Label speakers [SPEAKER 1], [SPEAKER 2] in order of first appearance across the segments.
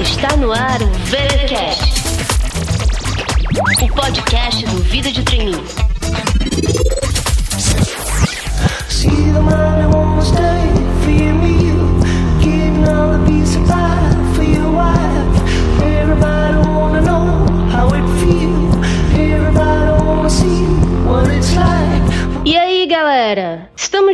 [SPEAKER 1] Está no ar o VeraCast, o podcast do Vida de Treininho. See the money won't stay for you, you. All the pie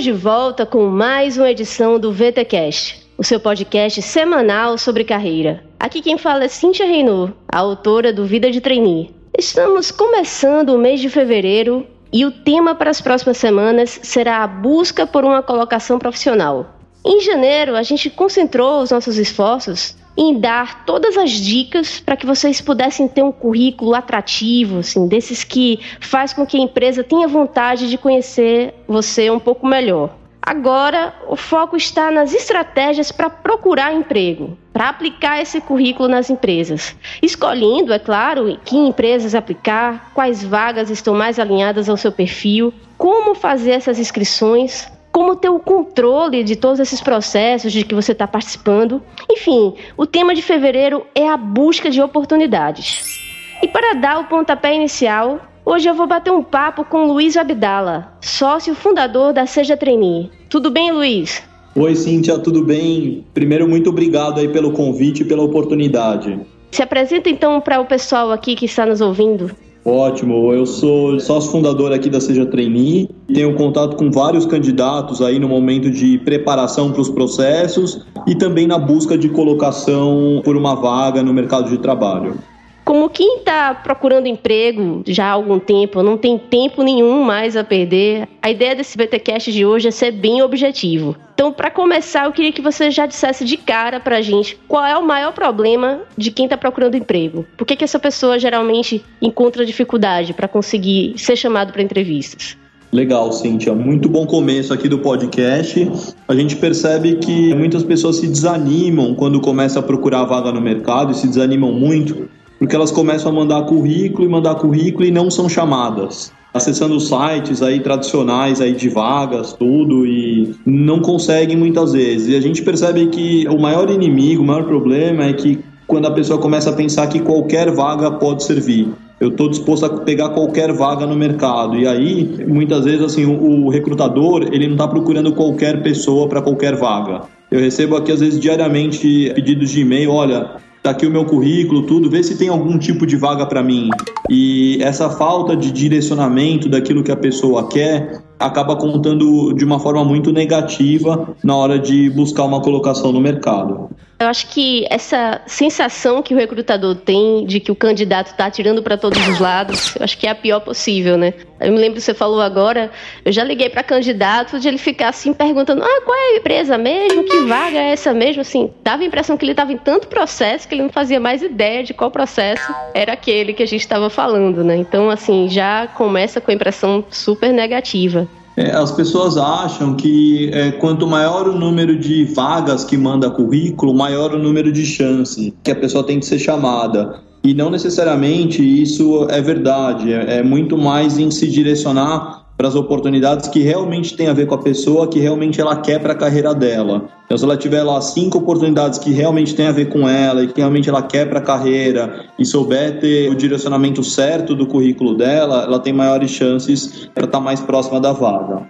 [SPEAKER 1] de volta com mais uma edição do VTcast, o seu podcast semanal sobre carreira. Aqui quem fala é Cíntia Reinaud, a autora do Vida de Trainee. Estamos começando o mês de fevereiro e o tema para as próximas semanas será a busca por uma colocação profissional. Em janeiro, a gente concentrou os nossos esforços em dar todas as dicas para que vocês pudessem ter um currículo atrativo, assim, desses que faz com que a empresa tenha vontade de conhecer você um pouco melhor. Agora, o foco está nas estratégias para procurar emprego, para aplicar esse currículo nas empresas. Escolhendo, é claro, que empresas aplicar, quais vagas estão mais alinhadas ao seu perfil, como fazer essas inscrições, como ter o controle de todos esses processos de que você está participando. Enfim, o tema de fevereiro é a busca de oportunidades. E para dar o pontapé inicial, Hoje eu vou bater um papo com Luiz Abdala, sócio fundador da Seja Trainee. Tudo bem, Luiz?
[SPEAKER 2] Oi, Cíntia, tudo bem? Primeiro, muito obrigado aí pelo convite e pela oportunidade.
[SPEAKER 1] Se apresenta então para o pessoal aqui que está nos ouvindo.
[SPEAKER 2] Ótimo, eu sou sócio fundador aqui da Seja Trainee, tenho contato com vários candidatos aí no momento de preparação para os processos e também na busca de colocação por uma vaga no mercado de trabalho
[SPEAKER 1] como quem está procurando emprego já há algum tempo, não tem tempo nenhum mais a perder, a ideia desse BTcast de hoje é ser bem objetivo. Então, para começar, eu queria que você já dissesse de cara para a gente qual é o maior problema de quem está procurando emprego. Por que, que essa pessoa geralmente encontra dificuldade para conseguir ser chamado para entrevistas?
[SPEAKER 2] Legal, Cíntia. Muito bom começo aqui do podcast. A gente percebe que muitas pessoas se desanimam quando começam a procurar vaga no mercado e se desanimam muito porque elas começam a mandar currículo e mandar currículo e não são chamadas. Acessando sites aí tradicionais aí de vagas, tudo, e não conseguem muitas vezes. E a gente percebe que o maior inimigo, o maior problema é que quando a pessoa começa a pensar que qualquer vaga pode servir. Eu estou disposto a pegar qualquer vaga no mercado. E aí, muitas vezes, assim, o, o recrutador ele não está procurando qualquer pessoa para qualquer vaga. Eu recebo aqui, às vezes, diariamente pedidos de e-mail: olha, tá aqui o meu currículo, tudo, vê se tem algum tipo de vaga para mim. E essa falta de direcionamento daquilo que a pessoa quer acaba contando de uma forma muito negativa na hora de buscar uma colocação no mercado.
[SPEAKER 1] Eu acho que essa sensação que o recrutador tem de que o candidato está atirando para todos os lados, eu acho que é a pior possível, né? Eu me lembro que você falou agora, eu já liguei para candidato de ele ficar assim perguntando: "Ah, qual é a empresa mesmo? Que vaga é essa mesmo?" Assim, dava a impressão que ele estava em tanto processo que ele não fazia mais ideia de qual processo era aquele que a gente estava falando, né? Então, assim, já começa com a impressão super negativa.
[SPEAKER 2] É, as pessoas acham que é, quanto maior o número de vagas que manda currículo, maior o número de chance que a pessoa tem de ser chamada. E não necessariamente isso é verdade. É, é muito mais em se direcionar para as oportunidades que realmente tem a ver com a pessoa, que realmente ela quer para a carreira dela. Então, se ela tiver lá cinco oportunidades que realmente tem a ver com ela e que realmente ela quer para a carreira e souber ter o direcionamento certo do currículo dela, ela tem maiores chances para estar tá mais próxima da vaga.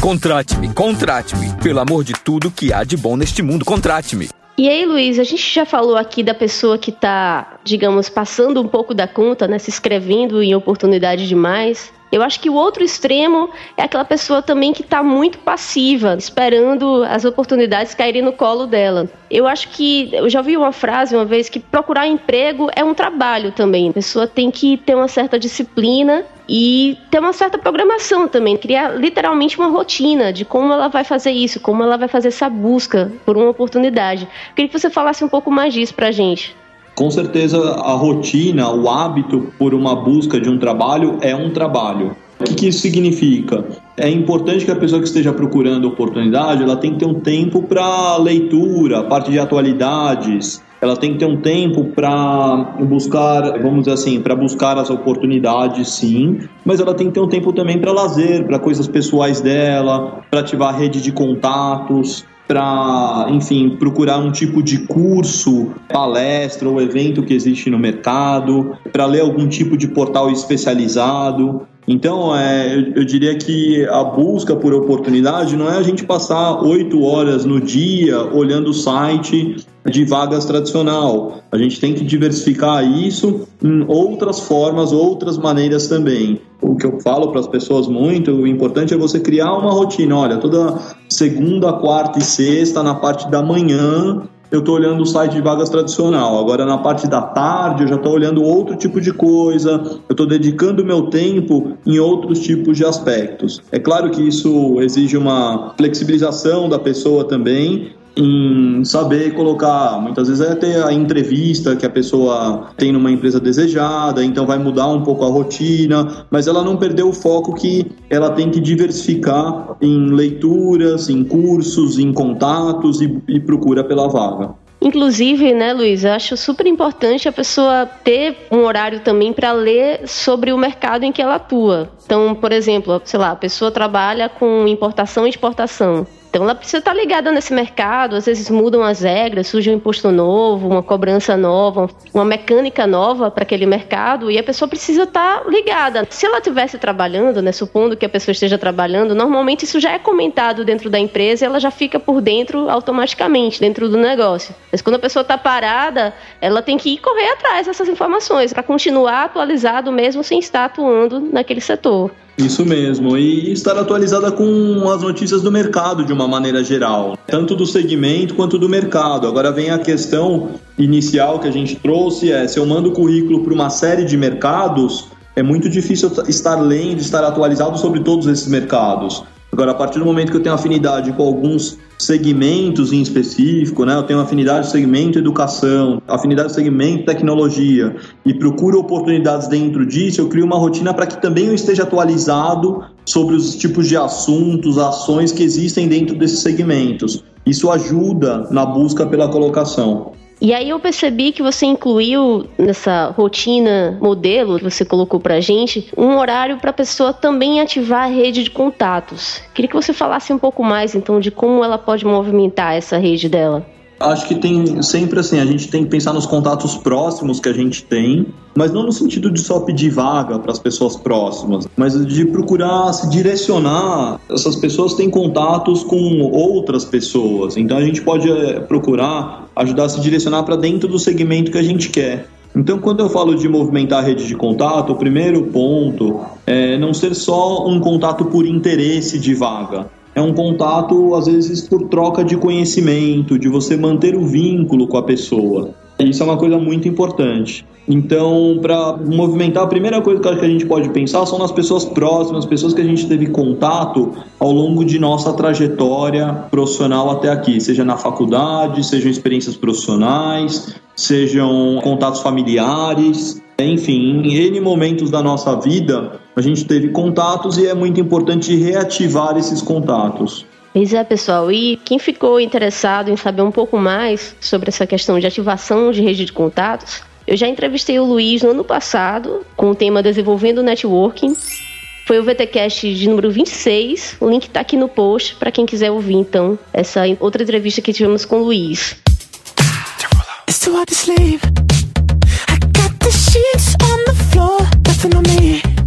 [SPEAKER 3] Contrate-me, contrate-me. Pelo amor de tudo que há de bom neste mundo, contrate-me.
[SPEAKER 1] E aí, Luiz, a gente já falou aqui da pessoa que está, digamos, passando um pouco da conta, né, se inscrevendo em oportunidade demais. Eu acho que o outro extremo é aquela pessoa também que está muito passiva, esperando as oportunidades caírem no colo dela. Eu acho que eu já ouvi uma frase uma vez que procurar emprego é um trabalho também. A pessoa tem que ter uma certa disciplina e ter uma certa programação também, criar literalmente uma rotina de como ela vai fazer isso, como ela vai fazer essa busca por uma oportunidade. queria que você falasse um pouco mais disso pra gente.
[SPEAKER 2] Com certeza, a rotina, o hábito por uma busca de um trabalho é um trabalho. O que, que isso significa? É importante que a pessoa que esteja procurando oportunidade, ela tem que ter um tempo para leitura, parte de atualidades, ela tem que ter um tempo para buscar, vamos dizer assim, para buscar as oportunidades, sim, mas ela tem que ter um tempo também para lazer, para coisas pessoais dela, para ativar a rede de contatos, para, enfim, procurar um tipo de curso, palestra ou evento que existe no mercado, para ler algum tipo de portal especializado. Então, é, eu, eu, diria que a busca por oportunidade não é a gente passar oito horas no dia olhando o site de vagas tradicional. A gente tem que diversificar isso em outras formas, outras maneiras também. O que eu falo para as pessoas muito, o importante é você criar uma rotina. Olha, toda segunda, quarta e sexta, na parte da manhã, eu estou olhando o site de vagas tradicional. Agora, na parte da tarde, eu já estou olhando outro tipo de coisa, eu estou dedicando meu tempo em outros tipos de aspectos. É claro que isso exige uma flexibilização da pessoa também, em saber colocar, muitas vezes é ter a entrevista que a pessoa tem numa empresa desejada, então vai mudar um pouco a rotina, mas ela não perdeu o foco que ela tem que diversificar em leituras, em cursos, em contatos e, e procura pela vaga.
[SPEAKER 1] Inclusive, né, Luiz, acho super importante a pessoa ter um horário também para ler sobre o mercado em que ela atua. Então, por exemplo, sei lá, a pessoa trabalha com importação e exportação. Então ela precisa estar ligada nesse mercado, às vezes mudam as regras, surge um imposto novo, uma cobrança nova, uma mecânica nova para aquele mercado e a pessoa precisa estar ligada. Se ela estivesse trabalhando, né, supondo que a pessoa esteja trabalhando, normalmente isso já é comentado dentro da empresa e ela já fica por dentro automaticamente, dentro do negócio. Mas quando a pessoa está parada, ela tem que ir correr atrás dessas informações para continuar atualizado mesmo sem estar atuando naquele setor.
[SPEAKER 2] Isso mesmo, e estar atualizada com as notícias do mercado de uma maneira geral, tanto do segmento quanto do mercado. Agora vem a questão inicial que a gente trouxe: é se eu mando o currículo para uma série de mercados, é muito difícil estar lendo, estar atualizado sobre todos esses mercados. Agora, a partir do momento que eu tenho afinidade com alguns segmentos em específico, né? Eu tenho afinidade segmento educação, afinidade segmento tecnologia e procuro oportunidades dentro disso, eu crio uma rotina para que também eu esteja atualizado sobre os tipos de assuntos, ações que existem dentro desses segmentos. Isso ajuda na busca pela colocação.
[SPEAKER 1] E aí eu percebi que você incluiu nessa rotina modelo que você colocou pra gente um horário para pessoa também ativar a rede de contatos. Queria que você falasse um pouco mais então de como ela pode movimentar essa rede dela.
[SPEAKER 2] Acho que tem sempre assim, a gente tem que pensar nos contatos próximos que a gente tem, mas não no sentido de só pedir vaga para as pessoas próximas, mas de procurar se direcionar. Essas pessoas têm contatos com outras pessoas, então a gente pode eh, procurar ajudar a se direcionar para dentro do segmento que a gente quer. Então, quando eu falo de movimentar a rede de contato, o primeiro ponto é não ser só um contato por interesse de vaga, é um contato, às vezes, por troca de conhecimento, de você manter o vínculo com a pessoa. Isso é uma coisa muito importante. Então, para movimentar, a primeira coisa que a gente pode pensar são nas pessoas próximas, pessoas que a gente teve contato ao longo de nossa trajetória profissional até aqui, seja na faculdade, sejam experiências profissionais, sejam contatos familiares, enfim, em N momentos da nossa vida, a gente teve contatos e é muito importante reativar esses contatos.
[SPEAKER 1] Pois é, pessoal. E quem ficou interessado em saber um pouco mais sobre essa questão de ativação de rede de contatos, eu já entrevistei o Luiz no ano passado com o tema Desenvolvendo Networking. Foi o VTcast de número 26. O link está aqui no post para quem quiser ouvir, então, essa outra entrevista que tivemos com o Luiz. It's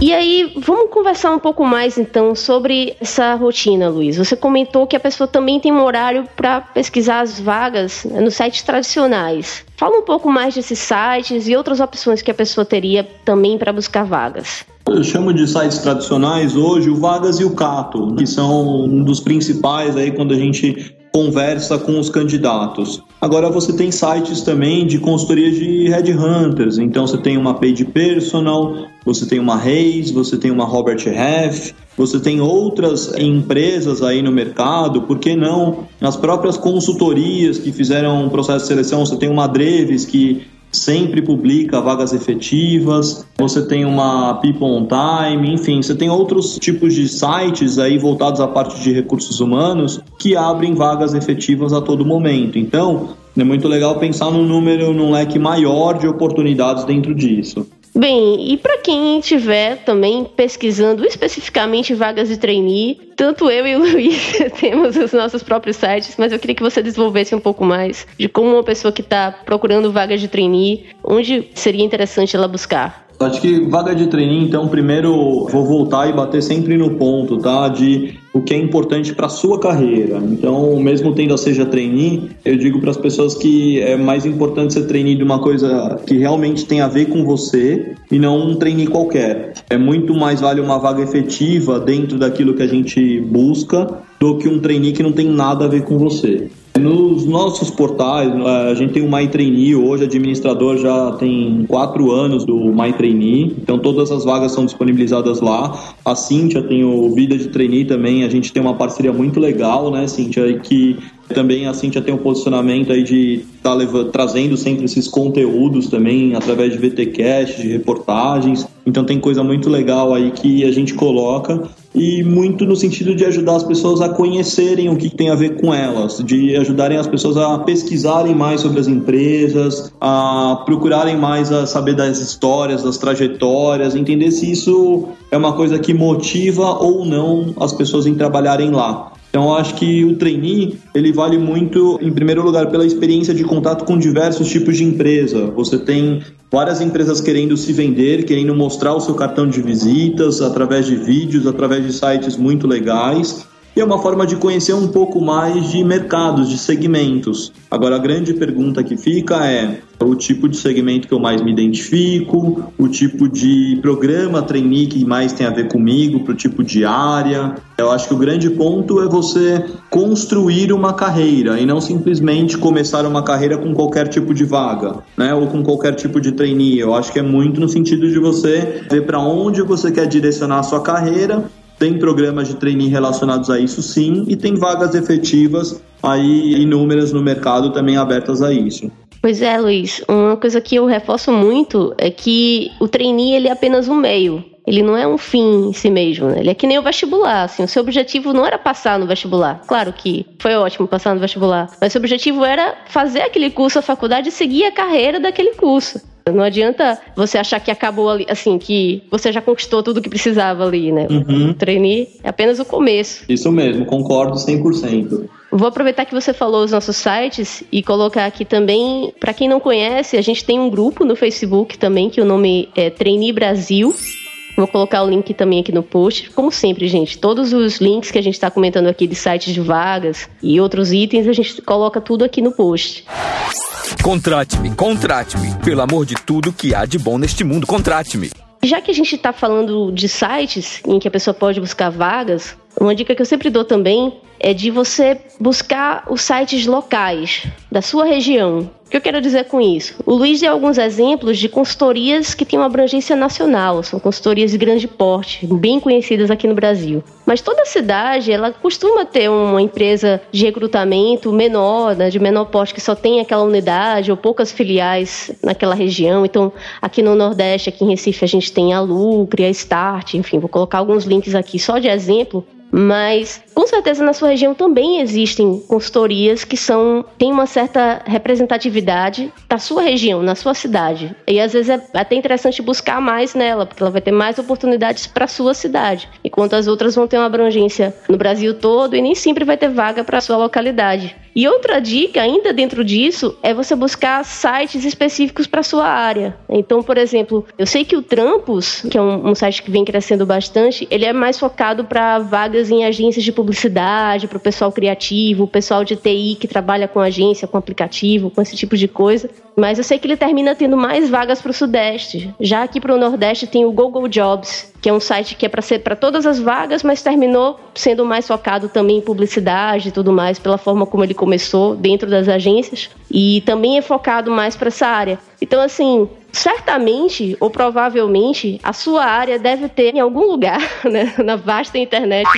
[SPEAKER 1] E aí, vamos conversar um pouco mais então sobre essa rotina, Luiz. Você comentou que a pessoa também tem um horário para pesquisar as vagas né, nos sites tradicionais. Fala um pouco mais desses sites e outras opções que a pessoa teria também para buscar vagas.
[SPEAKER 2] Eu chamo de sites tradicionais hoje o Vagas e o Cato, que são um dos principais aí quando a gente conversa com os candidatos. Agora você tem sites também de consultoria de headhunters, então você tem uma Page Personal, você tem uma Reis, você tem uma Robert Half, você tem outras empresas aí no mercado, por que não? As próprias consultorias que fizeram um processo de seleção, você tem uma Dreves que sempre publica vagas efetivas, você tem uma People on Time, enfim, você tem outros tipos de sites aí voltados à parte de recursos humanos que abrem vagas efetivas a todo momento. Então, é muito legal pensar num número, num leque maior de oportunidades dentro disso.
[SPEAKER 1] Bem, e para quem estiver também pesquisando especificamente vagas de trainee, tanto eu e o Luiz temos os nossos próprios sites, mas eu queria que você desenvolvesse um pouco mais de como uma pessoa que está procurando vagas de trainee, onde seria interessante ela buscar.
[SPEAKER 2] Acho que vaga de treininho, então, primeiro vou voltar e bater sempre no ponto, tá? De o que é importante para sua carreira. Então, mesmo tendo a seja trainee, eu digo para as pessoas que é mais importante ser trainee de uma coisa que realmente tem a ver com você e não um trainee qualquer. É muito mais vale uma vaga efetiva dentro daquilo que a gente busca do que um trainee que não tem nada a ver com você. Nos nossos portais, a gente tem o MyTrainee, hoje administrador já tem quatro anos do MyTrainee, então todas as vagas são disponibilizadas lá. A Cintia tem o Vida de Trainee também, a gente tem uma parceria muito legal, né, Cintia, que também a Cintia tem um posicionamento aí de estar tá trazendo sempre esses conteúdos também através de VTcast, de reportagens. Então tem coisa muito legal aí que a gente coloca e muito no sentido de ajudar as pessoas a conhecerem o que tem a ver com elas, de ajudarem as pessoas a pesquisarem mais sobre as empresas, a procurarem mais a saber das histórias, das trajetórias, entender se isso é uma coisa que motiva ou não as pessoas em trabalharem lá. Então, acho que o trainee, ele vale muito, em primeiro lugar, pela experiência de contato com diversos tipos de empresa. Você tem várias empresas querendo se vender, querendo mostrar o seu cartão de visitas através de vídeos, através de sites muito legais e é uma forma de conhecer um pouco mais de mercados, de segmentos. Agora, a grande pergunta que fica é o tipo de segmento que eu mais me identifico, o tipo de programa trainee que mais tem a ver comigo, para o tipo de área. Eu acho que o grande ponto é você construir uma carreira e não simplesmente começar uma carreira com qualquer tipo de vaga, né? Ou com qualquer tipo de trainee. Eu acho que é muito no sentido de você ver para onde você quer direcionar a sua carreira tem programas de trainee relacionados a isso sim, e tem vagas efetivas aí inúmeras no mercado também abertas a isso.
[SPEAKER 1] Pois é, Luiz. Uma coisa que eu reforço muito é que o trainee ele é apenas um meio. Ele não é um fim em si mesmo, né? Ele é que nem o vestibular, assim. O seu objetivo não era passar no vestibular. Claro que foi ótimo passar no vestibular. Mas o seu objetivo era fazer aquele curso, a faculdade, e seguir a carreira daquele curso. Não adianta você achar que acabou ali, assim, que você já conquistou tudo que precisava ali, né? Uhum. O trainee é apenas o começo.
[SPEAKER 2] Isso mesmo, concordo 100%.
[SPEAKER 1] Vou aproveitar que você falou os nossos sites e colocar aqui também, para quem não conhece, a gente tem um grupo no Facebook também que o nome é Trainee Brasil. Vou colocar o link também aqui no post. Como sempre, gente, todos os links que a gente está comentando aqui de sites de vagas e outros itens, a gente coloca tudo aqui no post.
[SPEAKER 3] Contrate-me, contrate-me. Pelo amor de tudo que há de bom neste mundo, contrate-me.
[SPEAKER 1] Já que a gente está falando de sites em que a pessoa pode buscar vagas, uma dica que eu sempre dou também é de você buscar os sites locais da sua região. O que eu quero dizer com isso? O Luiz deu alguns exemplos de consultorias que têm uma abrangência nacional, são consultorias de grande porte, bem conhecidas aqui no Brasil. Mas toda cidade, ela costuma ter uma empresa de recrutamento menor, né, de menor porte, que só tem aquela unidade ou poucas filiais naquela região. Então, aqui no Nordeste, aqui em Recife, a gente tem a Lucre, a Start, enfim, vou colocar alguns links aqui só de exemplo mas com certeza na sua região também existem consultorias que são têm uma certa representatividade da sua região, na sua cidade. E às vezes é até interessante buscar mais nela, porque ela vai ter mais oportunidades para sua cidade, enquanto as outras vão ter uma abrangência no Brasil todo e nem sempre vai ter vaga para sua localidade. E outra dica, ainda dentro disso, é você buscar sites específicos para sua área. Então, por exemplo, eu sei que o Trampos, que é um, um site que vem crescendo bastante, ele é mais focado para vagas em agências de publicidade, para o pessoal criativo, o pessoal de TI que trabalha com agência, com aplicativo, com esse tipo de coisa. Mas eu sei que ele termina tendo mais vagas para o Sudeste. Já aqui para o Nordeste tem o Google Jobs, que é um site que é para ser para todas as vagas, mas terminou sendo mais focado também em publicidade e tudo mais, pela forma como ele começou dentro das agências, e também é focado mais para essa área. Então, assim, certamente ou provavelmente a sua área deve ter em algum lugar, né, na vasta internet,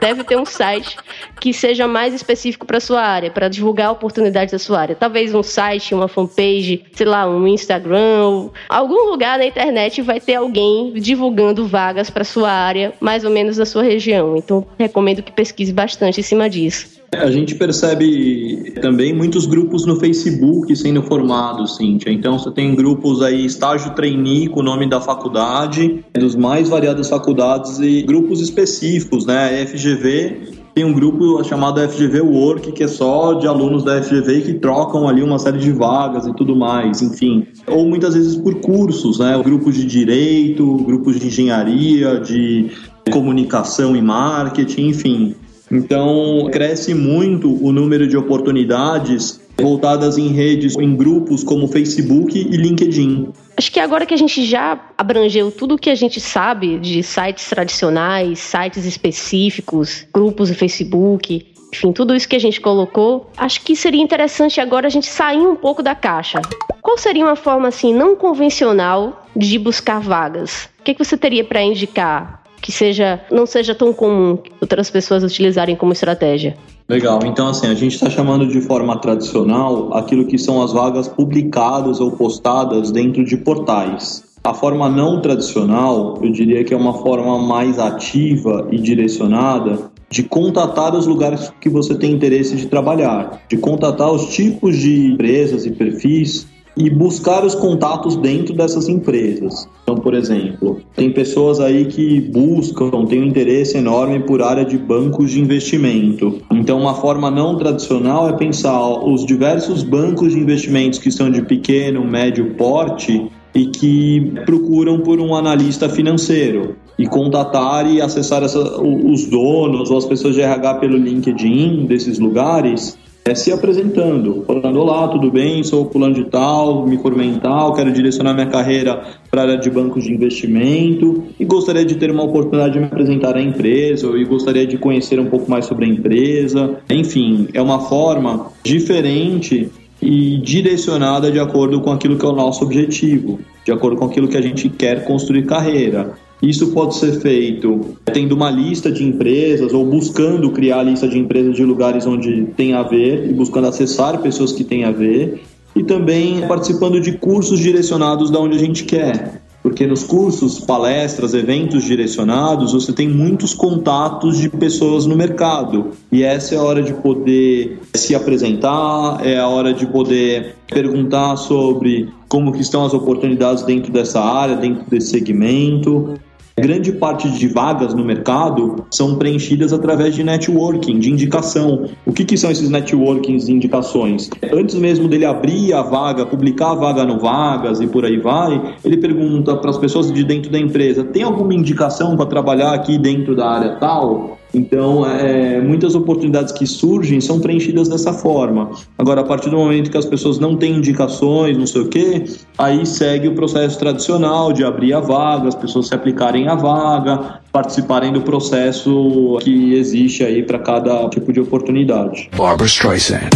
[SPEAKER 1] deve ter um site que seja mais específico para sua área, para divulgar oportunidades da sua área. Talvez um site, uma fanpage, sei lá, um Instagram, algum lugar na internet vai ter alguém divulgando vagas para sua área, mais ou menos na sua região. Então, recomendo que pesquise bastante em cima disso.
[SPEAKER 2] A gente percebe também muitos grupos no Facebook sendo formados, Cíntia. Então você tem grupos aí, estágio trainee com o nome da faculdade, dos mais variadas faculdades e grupos específicos, né? A FGV tem um grupo chamado FGV Work, que é só de alunos da FGV que trocam ali uma série de vagas e tudo mais, enfim. Ou muitas vezes por cursos, né? Grupos de direito, grupos de engenharia, de comunicação e marketing, enfim. Então, cresce muito o número de oportunidades voltadas em redes, em grupos como Facebook e LinkedIn.
[SPEAKER 1] Acho que agora que a gente já abrangeu tudo o que a gente sabe de sites tradicionais, sites específicos, grupos no Facebook, enfim, tudo isso que a gente colocou, acho que seria interessante agora a gente sair um pouco da caixa. Qual seria uma forma assim não convencional de buscar vagas? O que, que você teria para indicar? Que seja não seja tão comum outras pessoas utilizarem como estratégia.
[SPEAKER 2] Legal, então assim, a gente está chamando de forma tradicional aquilo que são as vagas publicadas ou postadas dentro de portais. A forma não tradicional, eu diria que é uma forma mais ativa e direcionada de contatar os lugares que você tem interesse de trabalhar, de contatar os tipos de empresas e perfis e buscar os contatos dentro dessas empresas. Então, por exemplo, tem pessoas aí que buscam, têm um interesse enorme por área de bancos de investimento. Então, uma forma não tradicional é pensar os diversos bancos de investimentos que são de pequeno, médio porte e que procuram por um analista financeiro e contatar e acessar essa, os donos ou as pessoas de RH pelo LinkedIn desses lugares é, se apresentando, falando: Olá, tudo bem? Sou fulano de tal, me formei em tal, quero direcionar minha carreira para a área de bancos de investimento e gostaria de ter uma oportunidade de me apresentar à empresa e gostaria de conhecer um pouco mais sobre a empresa. Enfim, é uma forma diferente e direcionada de acordo com aquilo que é o nosso objetivo, de acordo com aquilo que a gente quer construir carreira. Isso pode ser feito tendo uma lista de empresas ou buscando criar a lista de empresas de lugares onde tem a ver e buscando acessar pessoas que têm a ver e também participando de cursos direcionados da onde a gente quer. Porque nos cursos, palestras, eventos direcionados, você tem muitos contatos de pessoas no mercado. E essa é a hora de poder se apresentar, é a hora de poder perguntar sobre como que estão as oportunidades dentro dessa área, dentro desse segmento. Grande parte de vagas no mercado são preenchidas através de networking, de indicação. O que, que são esses networkings de indicações? Antes mesmo dele abrir a vaga, publicar a vaga no Vagas e por aí vai, ele pergunta para as pessoas de dentro da empresa: tem alguma indicação para trabalhar aqui dentro da área tal? Então, é, muitas oportunidades que surgem são preenchidas dessa forma. Agora, a partir do momento que as pessoas não têm indicações, não sei o quê, aí segue o processo tradicional de abrir a vaga, as pessoas se aplicarem à vaga, participarem do processo que existe aí para cada tipo de oportunidade. Barbara Streisand.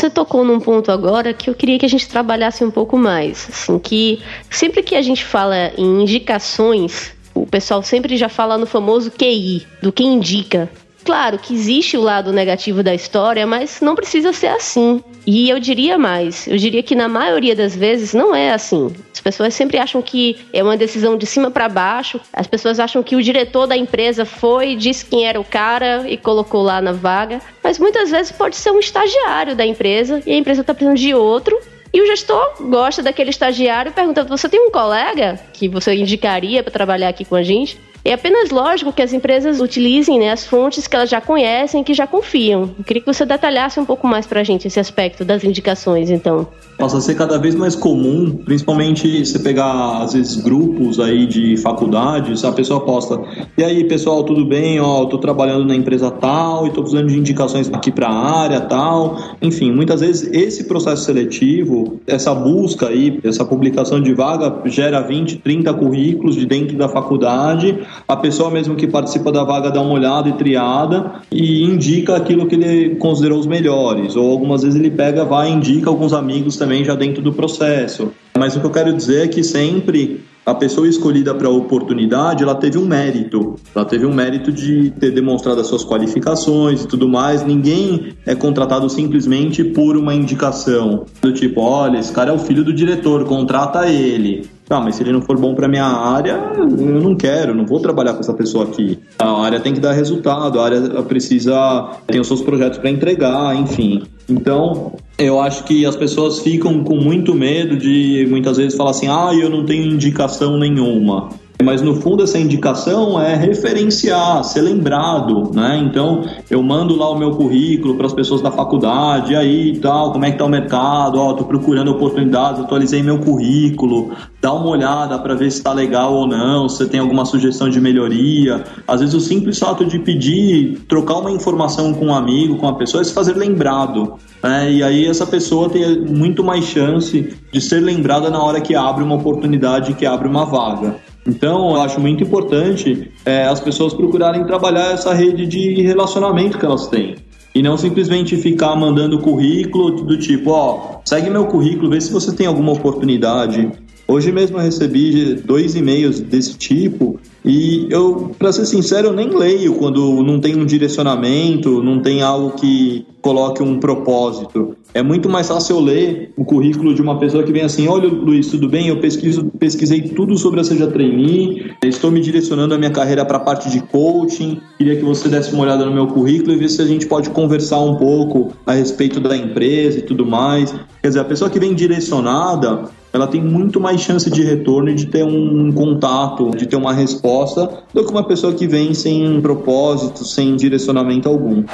[SPEAKER 1] Você tocou num ponto agora que eu queria que a gente trabalhasse um pouco mais. Assim, que sempre que a gente fala em indicações, o pessoal sempre já fala no famoso QI, do que indica. Claro que existe o lado negativo da história, mas não precisa ser assim. E eu diria mais, eu diria que na maioria das vezes não é assim. As pessoas sempre acham que é uma decisão de cima para baixo. As pessoas acham que o diretor da empresa foi, disse quem era o cara e colocou lá na vaga. Mas muitas vezes pode ser um estagiário da empresa e a empresa está precisando de outro e o gestor gosta daquele estagiário e pergunta: Você tem um colega que você indicaria para trabalhar aqui com a gente? É apenas lógico que as empresas utilizem né, as fontes que elas já conhecem e que já confiam. Eu queria que você detalhasse um pouco mais para a gente esse aspecto das indicações, então.
[SPEAKER 2] Passa a ser cada vez mais comum, principalmente você pegar, às vezes, grupos aí de faculdades, a pessoa posta, e aí, pessoal, tudo bem? Ó, tô trabalhando na empresa tal e tô precisando de indicações aqui para a área tal. Enfim, muitas vezes esse processo seletivo, essa busca aí, essa publicação de vaga gera 20, 30 currículos de dentro da faculdade, a pessoa mesmo que participa da vaga dá uma olhada e triada e indica aquilo que ele considerou os melhores, ou algumas vezes ele pega, vai e indica alguns amigos também já dentro do processo. Mas o que eu quero dizer é que sempre a pessoa escolhida para a oportunidade, ela teve um mérito. Ela teve um mérito de ter demonstrado as suas qualificações e tudo mais. Ninguém é contratado simplesmente por uma indicação. Do tipo, olha, esse cara é o filho do diretor, contrata ele. Ah, mas se ele não for bom para minha área, eu não quero, não vou trabalhar com essa pessoa aqui. A área tem que dar resultado, a área precisa tem os seus projetos para entregar, enfim. Então, eu acho que as pessoas ficam com muito medo de muitas vezes falar assim: "Ah, eu não tenho indicação nenhuma". Mas no fundo essa indicação é referenciar, ser lembrado, né? Então eu mando lá o meu currículo para as pessoas da faculdade, aí tal, como é que tá o mercado? Ó, tô procurando oportunidades, atualizei meu currículo, dá uma olhada para ver se está legal ou não, se tem alguma sugestão de melhoria. Às vezes o simples fato de pedir, trocar uma informação com um amigo, com uma pessoa, é se fazer lembrado. Né? E aí essa pessoa tem muito mais chance de ser lembrada na hora que abre uma oportunidade, que abre uma vaga. Então, eu acho muito importante é, as pessoas procurarem trabalhar essa rede de relacionamento que elas têm. E não simplesmente ficar mandando currículo do tipo, ó, segue meu currículo, vê se você tem alguma oportunidade. Hoje mesmo eu recebi dois e-mails desse tipo e eu, para ser sincero, eu nem leio quando não tem um direcionamento, não tem algo que coloque um propósito. É muito mais fácil eu ler o currículo de uma pessoa que vem assim: Olha, Luiz, tudo bem? Eu pesquiso, pesquisei tudo sobre a Seja Trainee, estou me direcionando a minha carreira para a parte de coaching. Queria que você desse uma olhada no meu currículo e ver se a gente pode conversar um pouco a respeito da empresa e tudo mais. Quer dizer, a pessoa que vem direcionada, ela tem muito mais chance de retorno e de ter um contato, de ter uma resposta, do que uma pessoa que vem sem propósito, sem direcionamento algum.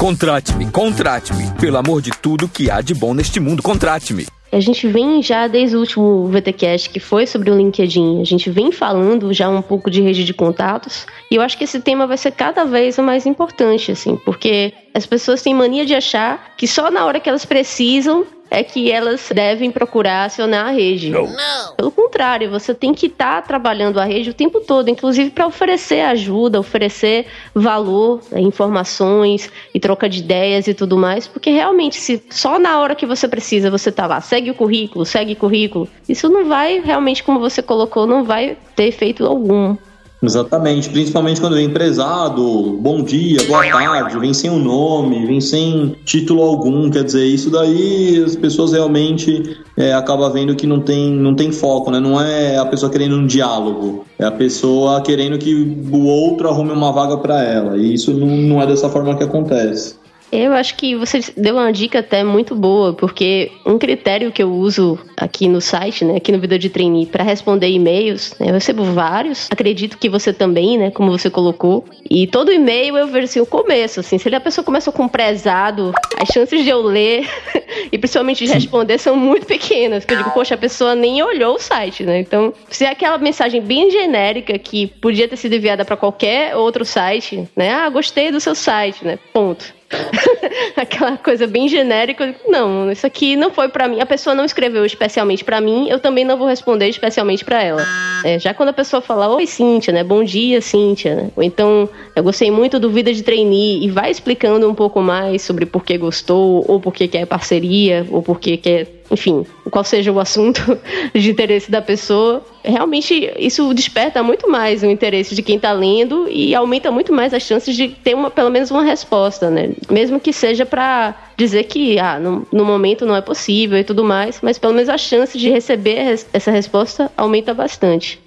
[SPEAKER 3] Contrate-me, contrate-me. Pelo amor de tudo que há de bom neste mundo, contrate-me.
[SPEAKER 1] A gente vem já desde o último VTcast que foi sobre o LinkedIn, a gente vem falando já um pouco de rede de contatos, e eu acho que esse tema vai ser cada vez mais importante, assim, porque as pessoas têm mania de achar que só na hora que elas precisam é que elas devem procurar acionar a rede. Não. Pelo contrário, você tem que estar tá trabalhando a rede o tempo todo, inclusive para oferecer ajuda, oferecer valor, né, informações e troca de ideias e tudo mais, porque realmente se só na hora que você precisa você tá lá, segue o currículo, segue o currículo, isso não vai realmente como você colocou, não vai ter efeito algum.
[SPEAKER 2] Exatamente, principalmente quando vem prezado, bom dia, boa tarde, vem sem o um nome, vem sem título algum, quer dizer, isso daí as pessoas realmente é, acabam vendo que não tem, não tem foco, né? Não é a pessoa querendo um diálogo, é a pessoa querendo que o outro arrume uma vaga para ela, e isso não, não é dessa forma que acontece.
[SPEAKER 1] Eu acho que você deu uma dica até muito boa, porque um critério que eu uso aqui no site, né, aqui no Vida de Trainee, para responder e-mails, né, eu recebo vários, acredito que você também, né, como você colocou, e todo e-mail eu vejo assim, o começo, assim, se a pessoa começa com prezado, as chances de eu ler e principalmente de responder são muito pequenas, porque eu digo, poxa, a pessoa nem olhou o site, né, então, se é aquela mensagem bem genérica que podia ter sido enviada para qualquer outro site, né, ah, gostei do seu site, né, ponto Aquela coisa bem genérica. Não, isso aqui não foi para mim. A pessoa não escreveu especialmente para mim, eu também não vou responder especialmente para ela. É, já quando a pessoa fala, oi Cíntia, né? Bom dia, Cíntia. Né? Ou então, eu gostei muito do Vida de Trainee e vai explicando um pouco mais sobre por que gostou, ou por que quer parceria, ou por que quer enfim, qual seja o assunto de interesse da pessoa, realmente isso desperta muito mais o interesse de quem está lendo e aumenta muito mais as chances de ter uma, pelo menos uma resposta, né? Mesmo que seja para dizer que ah, no, no, momento não é possível e tudo mais, mas pelo menos a chance de receber essa resposta aumenta bastante.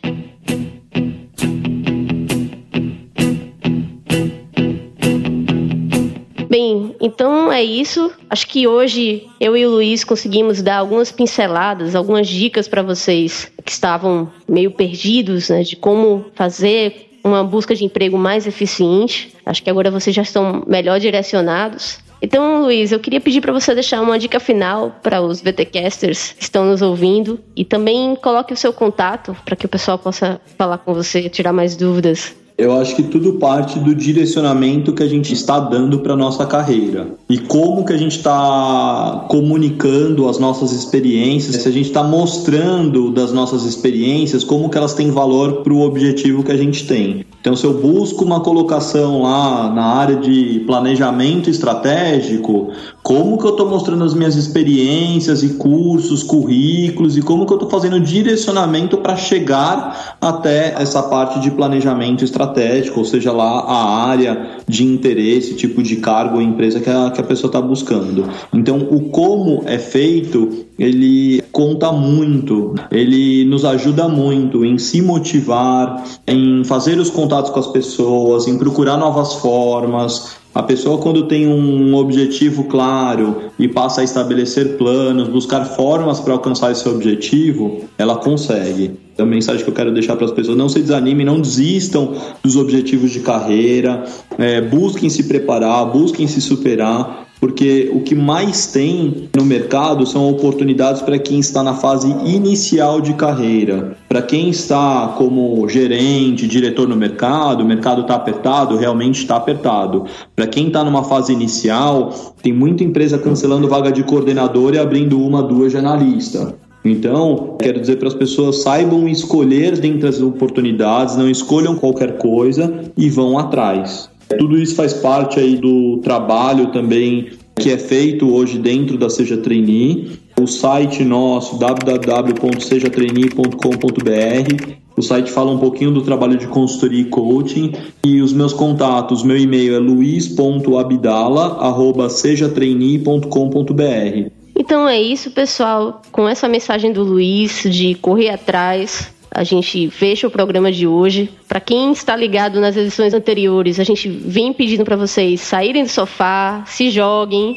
[SPEAKER 1] É isso. Acho que hoje eu e o Luiz conseguimos dar algumas pinceladas, algumas dicas para vocês que estavam meio perdidos, né, de como fazer uma busca de emprego mais eficiente. Acho que agora vocês já estão melhor direcionados. Então, Luiz, eu queria pedir para você deixar uma dica final para os VTcasters que estão nos ouvindo e também coloque o seu contato para que o pessoal possa falar com você, tirar mais dúvidas.
[SPEAKER 2] Eu acho que tudo parte do direcionamento que a gente está dando para nossa carreira e como que a gente está comunicando as nossas experiências, se a gente está mostrando das nossas experiências como que elas têm valor para o objetivo que a gente tem. Então, se eu busco uma colocação lá na área de planejamento estratégico, como que eu estou mostrando as minhas experiências e cursos, currículos e como que eu estou fazendo direcionamento para chegar até essa parte de planejamento estratégico, ou seja, lá a área de interesse, tipo de cargo ou empresa que a, que a pessoa está buscando. Então, o como é feito, ele conta muito, ele nos ajuda muito em se motivar, em fazer os contatos com as pessoas, em procurar novas formas, a pessoa, quando tem um objetivo claro e passa a estabelecer planos, buscar formas para alcançar esse objetivo, ela consegue. Então, a mensagem que eu quero deixar para as pessoas: não se desanimem, não desistam dos objetivos de carreira, é, busquem se preparar, busquem se superar, porque o que mais tem no mercado são oportunidades para quem está na fase inicial de carreira. Para quem está como gerente, diretor no mercado, o mercado está apertado, realmente está apertado. Para quem está numa fase inicial, tem muita empresa cancelando vaga de coordenador e abrindo uma, duas de analista. Então, quero dizer para as pessoas saibam escolher dentre as oportunidades, não escolham qualquer coisa e vão atrás. Tudo isso faz parte aí do trabalho também que é feito hoje dentro da Seja Trainee. O site nosso www.sejatrainee.com.br o site fala um pouquinho do trabalho de consultoria e coaching e os meus contatos, meu e-mail é luiz.abdala@sejatrainee.com.br.
[SPEAKER 1] Então é isso, pessoal. Com essa mensagem do Luiz de correr atrás, a gente fecha o programa de hoje. Para quem está ligado nas edições anteriores, a gente vem pedindo para vocês saírem do sofá, se joguem,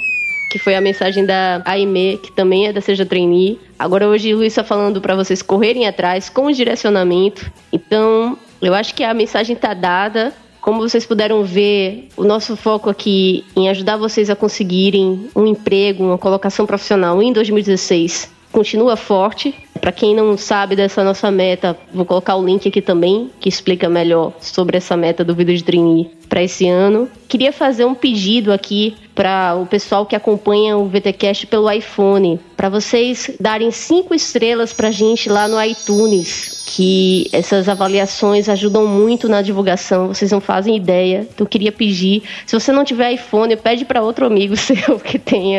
[SPEAKER 1] que foi a mensagem da Aime, que também é da Seja Trainee. Agora hoje o Luiz está falando para vocês correrem atrás com o direcionamento. Então, eu acho que a mensagem está dada. Como vocês puderam ver, o nosso foco aqui em ajudar vocês a conseguirem um emprego, uma colocação profissional em 2016 continua forte. Para quem não sabe dessa nossa meta, vou colocar o link aqui também, que explica melhor sobre essa meta do Vida de Trainee para esse ano. Queria fazer um pedido aqui para o pessoal que acompanha o VTcast pelo iPhone, para vocês darem cinco estrelas para a gente lá no iTunes, que essas avaliações ajudam muito na divulgação. Vocês não fazem ideia. Então, queria pedir, se você não tiver iPhone, pede para outro amigo seu que tenha.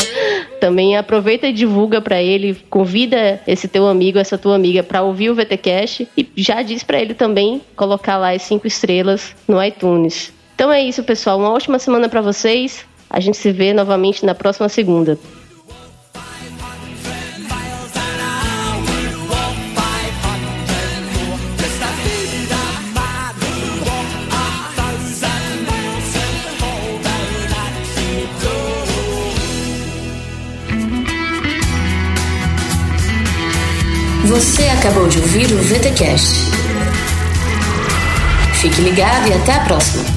[SPEAKER 1] Também aproveita e divulga para ele, convida esse teu amigo, essa tua amiga para ouvir o VTcast e já diz para ele também colocar lá as cinco estrelas no iTunes. Então é isso, pessoal. Uma ótima semana para vocês. A gente se vê novamente na próxima segunda.
[SPEAKER 4] Você acabou de ouvir o VTcast. Fique ligado e até a próxima.